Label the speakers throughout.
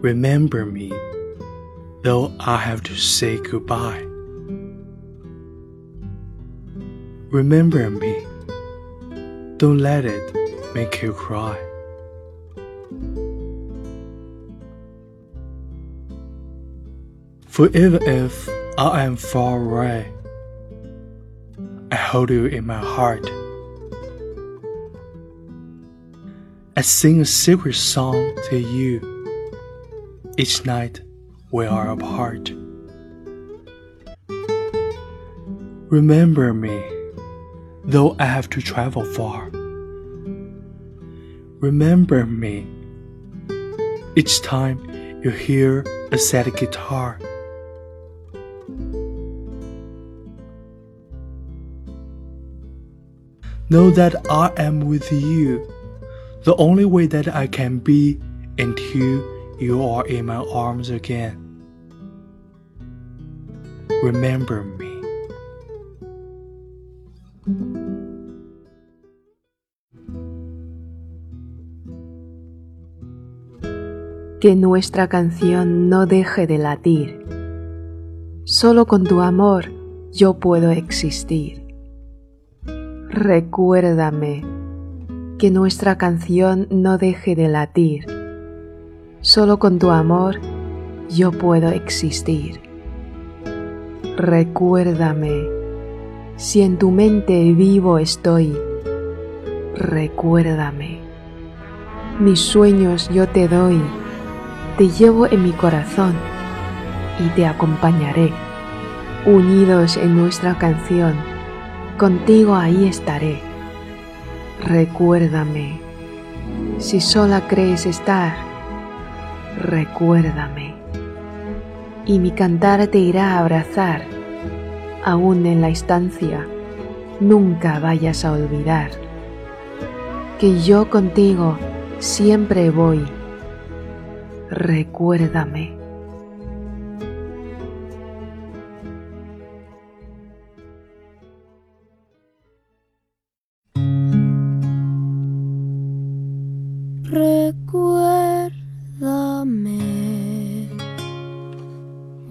Speaker 1: Remember me, though I have to say goodbye. Remember me, don't let it make you cry. For even if I am far away, I hold you in my heart. I sing a secret song to you each night we are apart. Remember me, though I have to travel far. Remember me each time you hear a sad guitar. Know that I am with you, the only way that I can be until you are in my arms again. Remember me.
Speaker 2: Que nuestra canción no deje de latir. Solo con tu amor yo puedo existir. Recuérdame que nuestra canción no deje de latir. Solo con tu amor yo puedo existir. Recuérdame, si en tu mente vivo estoy, recuérdame. Mis sueños yo te doy, te llevo en mi corazón y te acompañaré, unidos en nuestra canción contigo ahí estaré. Recuérdame, si sola crees estar, recuérdame. Y mi cantar te irá a abrazar, aún en la estancia, nunca vayas a olvidar que yo contigo siempre voy. Recuérdame.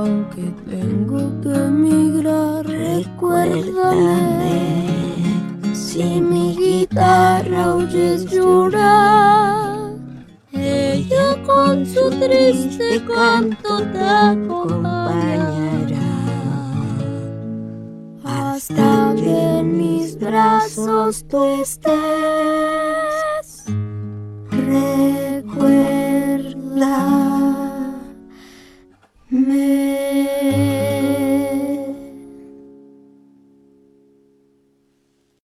Speaker 3: aunque tengo que emigrar, recuérdame si mi guitarra oyes llorar. Ella con su triste canto te acompañará hasta que en mis brazos tú estés. Recuerda. Me